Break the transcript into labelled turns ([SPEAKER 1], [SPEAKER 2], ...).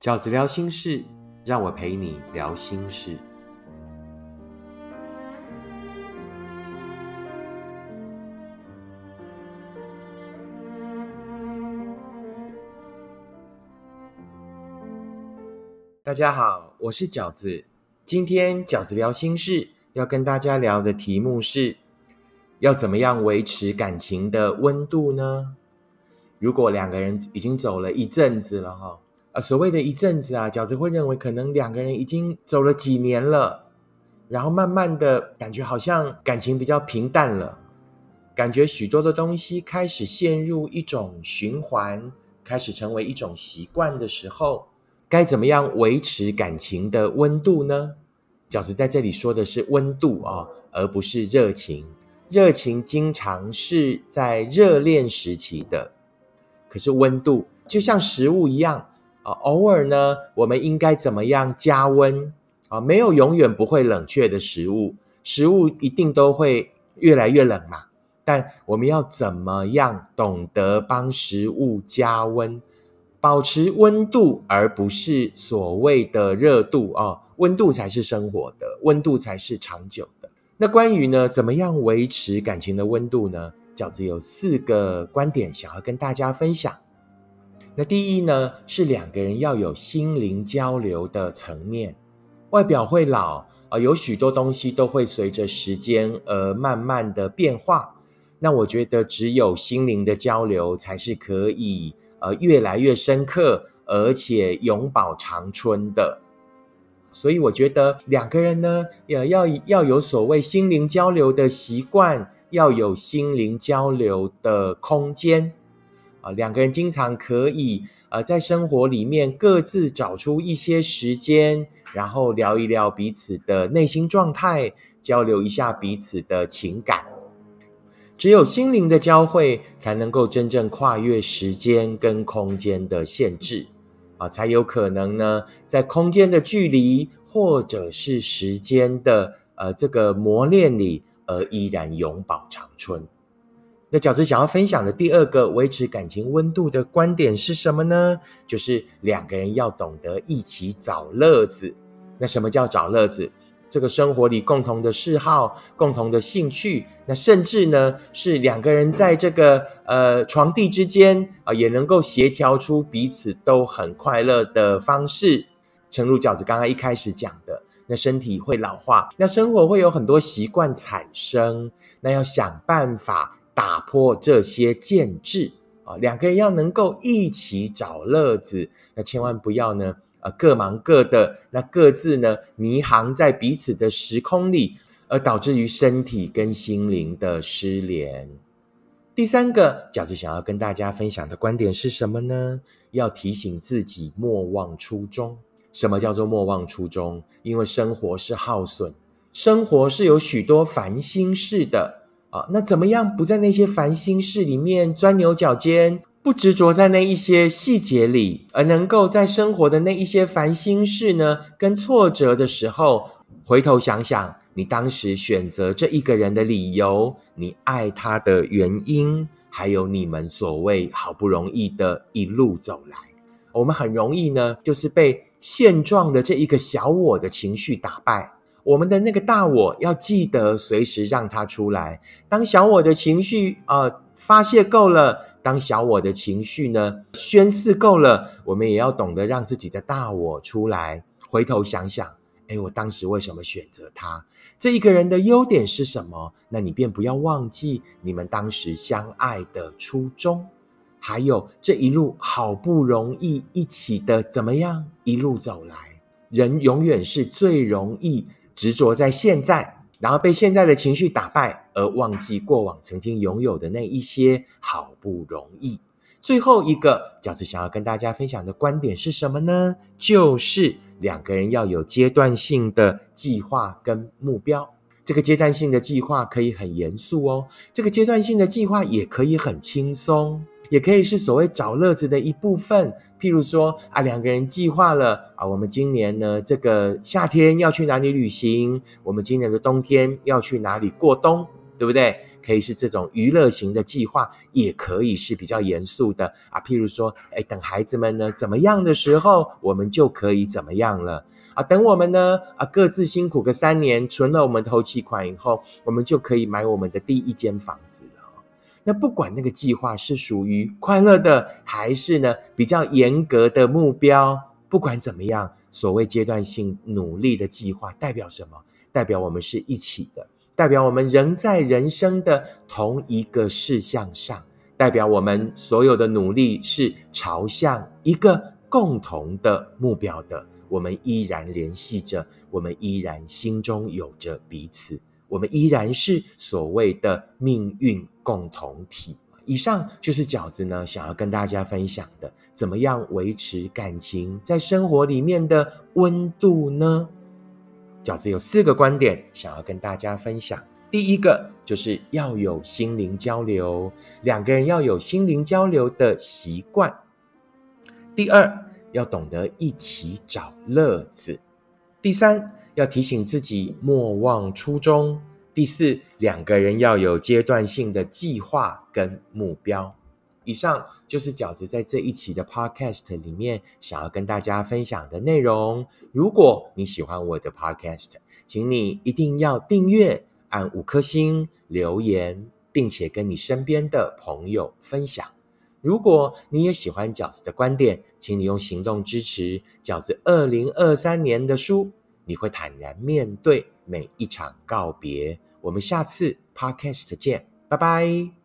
[SPEAKER 1] 饺子聊心事，让我陪你聊心事。大家好，我是饺子。今天饺子聊心事要跟大家聊的题目是：要怎么样维持感情的温度呢？如果两个人已经走了一阵子了，哈。啊，所谓的一阵子啊，饺子会认为可能两个人已经走了几年了，然后慢慢的感觉好像感情比较平淡了，感觉许多的东西开始陷入一种循环，开始成为一种习惯的时候，该怎么样维持感情的温度呢？饺子在这里说的是温度啊，而不是热情。热情经常是在热恋时期的，可是温度就像食物一样。啊，偶尔呢，我们应该怎么样加温啊？没有永远不会冷却的食物，食物一定都会越来越冷嘛。但我们要怎么样懂得帮食物加温，保持温度，而不是所谓的热度啊？温度才是生活的，温度才是长久的。那关于呢，怎么样维持感情的温度呢？饺子有四个观点想要跟大家分享。那第一呢，是两个人要有心灵交流的层面。外表会老啊，有许多东西都会随着时间而慢慢的变化。那我觉得，只有心灵的交流才是可以呃越来越深刻，而且永葆长春的。所以我觉得两个人呢，也要要有所谓心灵交流的习惯，要有心灵交流的空间。啊，两个人经常可以呃，在生活里面各自找出一些时间，然后聊一聊彼此的内心状态，交流一下彼此的情感。只有心灵的交汇，才能够真正跨越时间跟空间的限制啊，才有可能呢，在空间的距离或者是时间的呃这个磨练里，而依然永葆长春。那饺子想要分享的第二个维持感情温度的观点是什么呢？就是两个人要懂得一起找乐子。那什么叫找乐子？这个生活里共同的嗜好、共同的兴趣，那甚至呢是两个人在这个呃床地之间啊，也能够协调出彼此都很快乐的方式。诚如饺子刚刚一开始讲的，那身体会老化，那生活会有很多习惯产生，那要想办法。打破这些建制啊，两个人要能够一起找乐子，那千万不要呢，呃，各忙各的，那各自呢迷航在彼此的时空里，而导致于身体跟心灵的失联。第三个饺子想要跟大家分享的观点是什么呢？要提醒自己莫忘初衷。什么叫做莫忘初衷？因为生活是耗损，生活是有许多烦心事的。啊，那怎么样不在那些烦心事里面钻牛角尖，不执着在那一些细节里，而能够在生活的那一些烦心事呢，跟挫折的时候，回头想想你当时选择这一个人的理由，你爱他的原因，还有你们所谓好不容易的一路走来，我们很容易呢，就是被现状的这一个小我的情绪打败。我们的那个大我要记得随时让它出来。当小我的情绪啊发泄够了，当小我的情绪呢宣誓够了，我们也要懂得让自己的大我出来。回头想想，哎，我当时为什么选择他？这一个人的优点是什么？那你便不要忘记你们当时相爱的初衷，还有这一路好不容易一起的怎么样一路走来，人永远是最容易。执着在现在，然后被现在的情绪打败，而忘记过往曾经拥有的那一些好不容易。最后一个饺子想要跟大家分享的观点是什么呢？就是两个人要有阶段性的计划跟目标。这个阶段性的计划可以很严肃哦，这个阶段性的计划也可以很轻松。也可以是所谓找乐子的一部分，譬如说啊，两个人计划了啊，我们今年呢这个夏天要去哪里旅行，我们今年的冬天要去哪里过冬，对不对？可以是这种娱乐型的计划，也可以是比较严肃的啊。譬如说，哎，等孩子们呢怎么样的时候，我们就可以怎么样了啊。等我们呢啊各自辛苦个三年，存了我们头期款以后，我们就可以买我们的第一间房子了。那不管那个计划是属于快乐的，还是呢比较严格的目标，不管怎么样，所谓阶段性努力的计划代表什么？代表我们是一起的，代表我们仍在人生的同一个事项上，代表我们所有的努力是朝向一个共同的目标的。我们依然联系着，我们依然心中有着彼此。我们依然是所谓的命运共同体。以上就是饺子呢想要跟大家分享的，怎么样维持感情在生活里面的温度呢？饺子有四个观点想要跟大家分享。第一个就是要有心灵交流，两个人要有心灵交流的习惯。第二，要懂得一起找乐子。第三。要提醒自己莫忘初衷。第四，两个人要有阶段性的计划跟目标。以上就是饺子在这一期的 Podcast 里面想要跟大家分享的内容。如果你喜欢我的 Podcast，请你一定要订阅、按五颗星、留言，并且跟你身边的朋友分享。如果你也喜欢饺子的观点，请你用行动支持饺子二零二三年的书。你会坦然面对每一场告别。我们下次 podcast 见，拜拜。